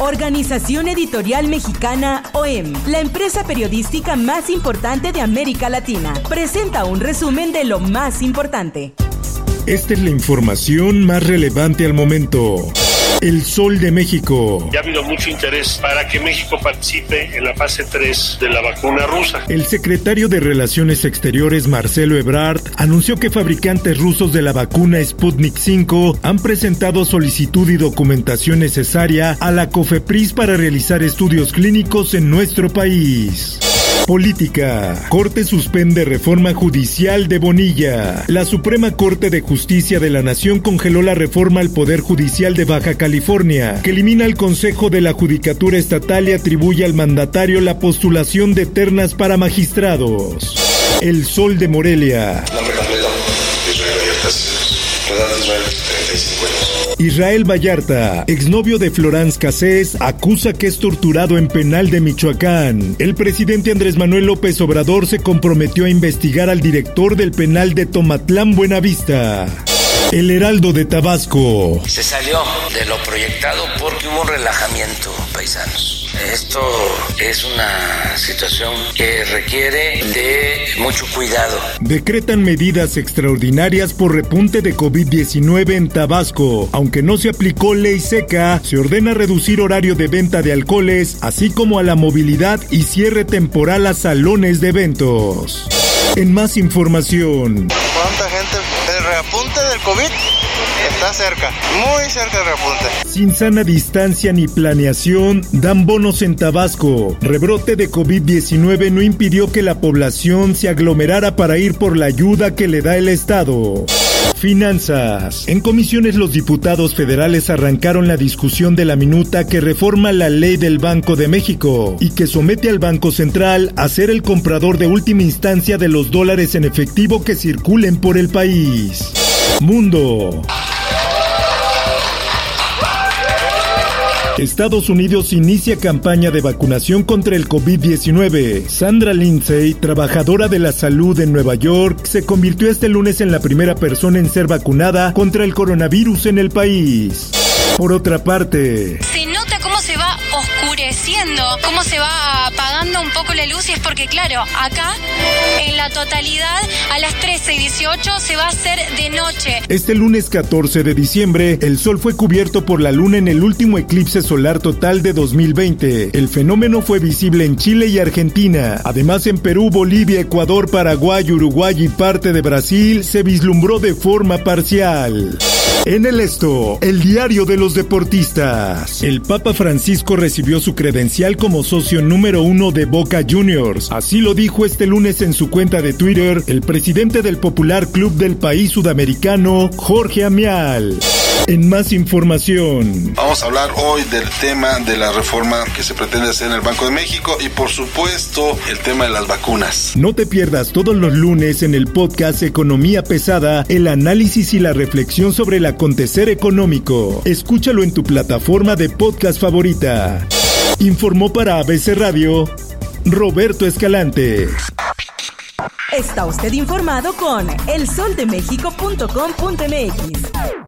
Organización Editorial Mexicana OEM, la empresa periodística más importante de América Latina, presenta un resumen de lo más importante. Esta es la información más relevante al momento. El Sol de México. Ya ha habido mucho interés para que México participe en la fase 3 de la vacuna rusa. El secretario de Relaciones Exteriores, Marcelo Ebrard, anunció que fabricantes rusos de la vacuna Sputnik 5 han presentado solicitud y documentación necesaria a la COFEPRIS para realizar estudios clínicos en nuestro país. Política. Corte suspende reforma judicial de Bonilla. La Suprema Corte de Justicia de la Nación congeló la reforma al Poder Judicial de Baja California, que elimina el Consejo de la Judicatura Estatal y atribuye al mandatario la postulación de ternas para magistrados. El Sol de Morelia. Nombre completo. Israel Edad Israel, 35 años. Israel Vallarta, exnovio de Florence Cassés, acusa que es torturado en penal de Michoacán. El presidente Andrés Manuel López Obrador se comprometió a investigar al director del penal de Tomatlán Buenavista. El Heraldo de Tabasco. Se salió de lo proyectado porque hubo un relajamiento, Esto es una situación que requiere de mucho cuidado. Decretan medidas extraordinarias por repunte de COVID-19 en Tabasco. Aunque no se aplicó ley seca, se ordena reducir horario de venta de alcoholes, así como a la movilidad y cierre temporal a salones de eventos. En más información. ¿Cuánta gente? El reapunte del COVID está cerca, muy cerca del reapunte. Sin sana distancia ni planeación, dan bonos en Tabasco. Rebrote de COVID-19 no impidió que la población se aglomerara para ir por la ayuda que le da el Estado. Finanzas. En comisiones los diputados federales arrancaron la discusión de la minuta que reforma la ley del Banco de México y que somete al Banco Central a ser el comprador de última instancia de los dólares en efectivo que circulen por el país. Mundo. Estados Unidos inicia campaña de vacunación contra el COVID-19. Sandra Lindsay, trabajadora de la salud en Nueva York, se convirtió este lunes en la primera persona en ser vacunada contra el coronavirus en el país. Por otra parte, se cómo se va oscureciendo, cómo se va apagando un poco la luz y es porque claro, acá en la totalidad a las 13 y 18 se va a hacer de noche. Este lunes 14 de diciembre, el sol fue cubierto por la luna en el último eclipse solar total de 2020. El fenómeno fue visible en Chile y Argentina. Además, en Perú, Bolivia, Ecuador, Paraguay, Uruguay y parte de Brasil se vislumbró de forma parcial. En el esto, el diario de los deportistas. El Francisco recibió su credencial como socio número uno de Boca Juniors. Así lo dijo este lunes en su cuenta de Twitter el presidente del popular club del país sudamericano, Jorge Amial. En más información. Vamos a hablar hoy del tema de la reforma que se pretende hacer en el Banco de México y por supuesto el tema de las vacunas. No te pierdas todos los lunes en el podcast Economía Pesada el análisis y la reflexión sobre el acontecer económico. Escúchalo en tu plataforma de podcast favorita. Informó para ABC Radio Roberto Escalante. Está usted informado con elsoldemexico.com.mx.